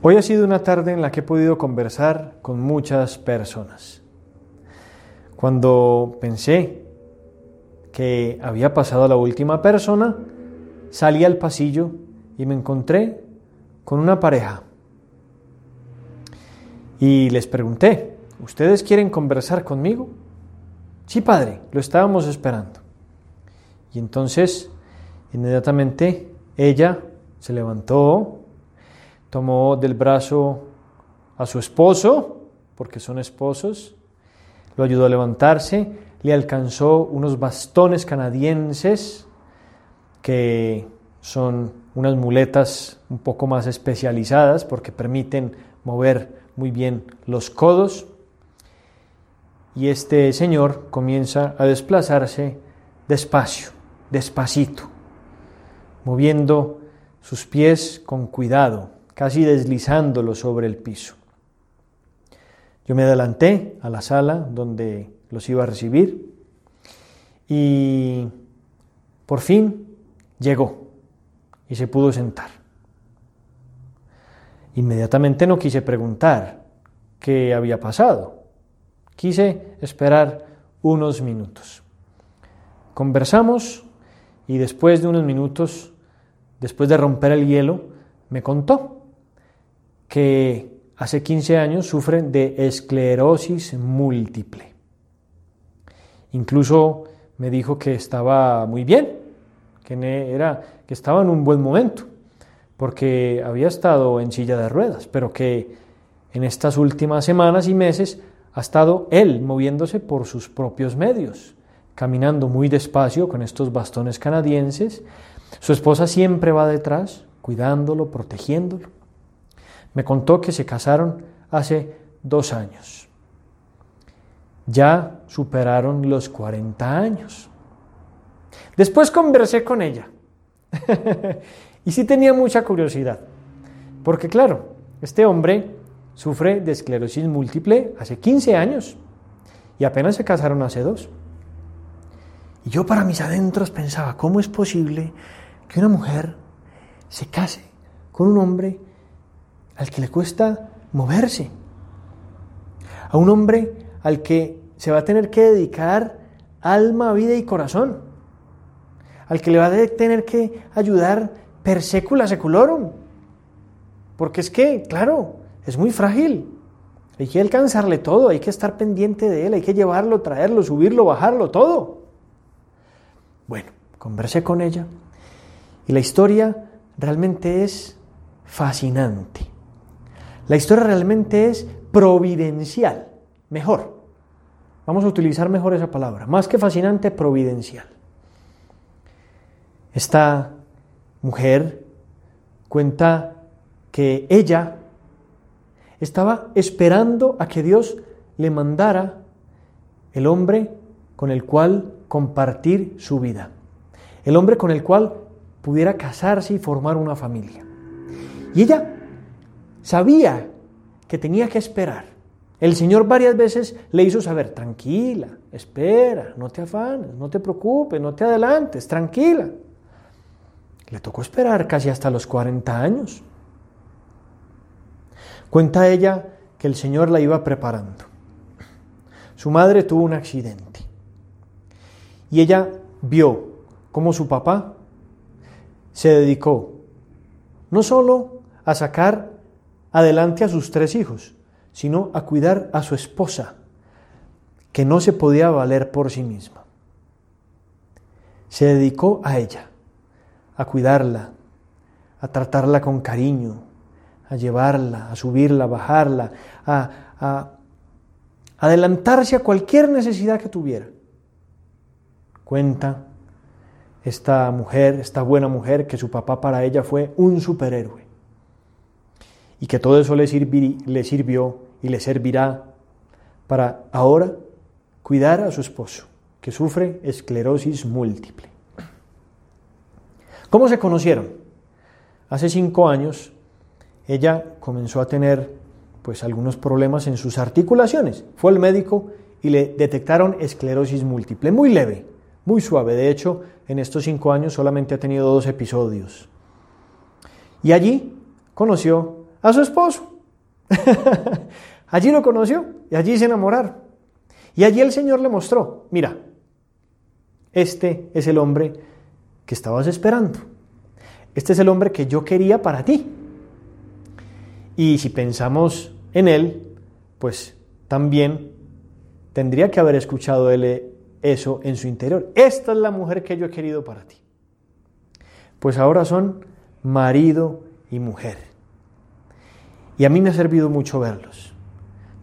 Hoy ha sido una tarde en la que he podido conversar con muchas personas. Cuando pensé que había pasado la última persona, salí al pasillo y me encontré con una pareja. Y les pregunté, ¿ustedes quieren conversar conmigo? Sí, padre, lo estábamos esperando. Y entonces, inmediatamente, ella se levantó, tomó del brazo a su esposo, porque son esposos, lo ayudó a levantarse, le alcanzó unos bastones canadienses que son unas muletas un poco más especializadas porque permiten mover muy bien los codos. Y este señor comienza a desplazarse despacio, despacito, moviendo sus pies con cuidado, casi deslizándolo sobre el piso. Yo me adelanté a la sala donde los iba a recibir y por fin llegó y se pudo sentar. Inmediatamente no quise preguntar qué había pasado. Quise esperar unos minutos. Conversamos y después de unos minutos, después de romper el hielo, me contó que hace 15 años sufre de esclerosis múltiple. Incluso me dijo que estaba muy bien, que, era, que estaba en un buen momento, porque había estado en silla de ruedas, pero que en estas últimas semanas y meses ha estado él moviéndose por sus propios medios, caminando muy despacio con estos bastones canadienses. Su esposa siempre va detrás, cuidándolo, protegiéndolo. Me contó que se casaron hace dos años. Ya superaron los 40 años. Después conversé con ella. y sí tenía mucha curiosidad. Porque claro, este hombre sufre de esclerosis múltiple hace 15 años. Y apenas se casaron hace dos. Y yo para mis adentros pensaba, ¿cómo es posible que una mujer se case con un hombre al que le cuesta moverse? A un hombre al que se va a tener que dedicar alma, vida y corazón al que le va a tener que ayudar per secula seculorum. Porque es que, claro, es muy frágil. Hay que alcanzarle todo, hay que estar pendiente de él, hay que llevarlo, traerlo, subirlo, bajarlo, todo. Bueno, conversé con ella y la historia realmente es fascinante. La historia realmente es providencial, mejor. Vamos a utilizar mejor esa palabra, más que fascinante, providencial. Esta mujer cuenta que ella estaba esperando a que Dios le mandara el hombre con el cual compartir su vida, el hombre con el cual pudiera casarse y formar una familia. Y ella sabía que tenía que esperar. El Señor varias veces le hizo saber, tranquila, espera, no te afanes, no te preocupes, no te adelantes, tranquila. Le tocó esperar casi hasta los 40 años. Cuenta ella que el Señor la iba preparando. Su madre tuvo un accidente y ella vio cómo su papá se dedicó no solo a sacar adelante a sus tres hijos, sino a cuidar a su esposa, que no se podía valer por sí misma. Se dedicó a ella a cuidarla, a tratarla con cariño, a llevarla, a subirla, a bajarla, a, a adelantarse a cualquier necesidad que tuviera. Cuenta esta mujer, esta buena mujer, que su papá para ella fue un superhéroe y que todo eso le, sirvió y le servirá para ahora cuidar a su esposo, que sufre esclerosis múltiple. ¿Cómo se conocieron? Hace cinco años ella comenzó a tener pues algunos problemas en sus articulaciones. Fue al médico y le detectaron esclerosis múltiple, muy leve, muy suave. De hecho, en estos cinco años solamente ha tenido dos episodios. Y allí conoció a su esposo. allí lo conoció y allí se enamoraron. Y allí el Señor le mostró, mira, este es el hombre que estabas esperando. Este es el hombre que yo quería para ti. Y si pensamos en él, pues también tendría que haber escuchado él eso en su interior. Esta es la mujer que yo he querido para ti. Pues ahora son marido y mujer. Y a mí me ha servido mucho verlos,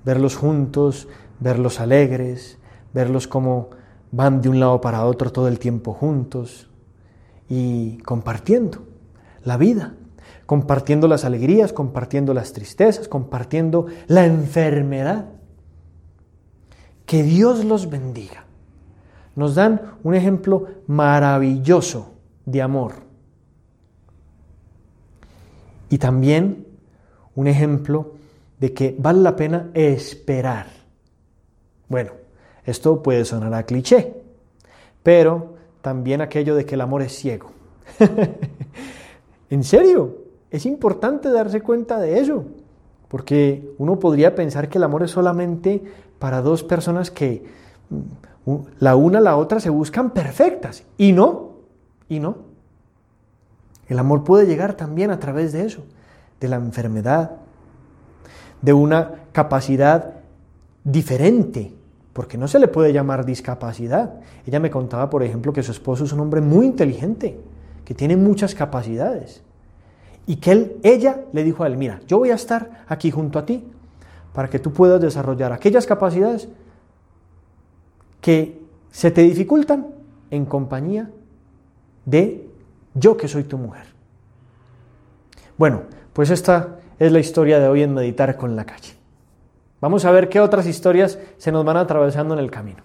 verlos juntos, verlos alegres, verlos como van de un lado para otro todo el tiempo juntos y compartiendo la vida, compartiendo las alegrías, compartiendo las tristezas, compartiendo la enfermedad. Que Dios los bendiga. Nos dan un ejemplo maravilloso de amor. Y también un ejemplo de que vale la pena esperar. Bueno, esto puede sonar a cliché, pero también aquello de que el amor es ciego. en serio, es importante darse cuenta de eso, porque uno podría pensar que el amor es solamente para dos personas que mm, la una la otra se buscan perfectas, y no, y no. El amor puede llegar también a través de eso, de la enfermedad, de una capacidad diferente porque no se le puede llamar discapacidad. Ella me contaba, por ejemplo, que su esposo es un hombre muy inteligente, que tiene muchas capacidades, y que él, ella le dijo a él, mira, yo voy a estar aquí junto a ti para que tú puedas desarrollar aquellas capacidades que se te dificultan en compañía de yo que soy tu mujer. Bueno, pues esta es la historia de hoy en Meditar con la calle. Vamos a ver qué otras historias se nos van atravesando en el camino.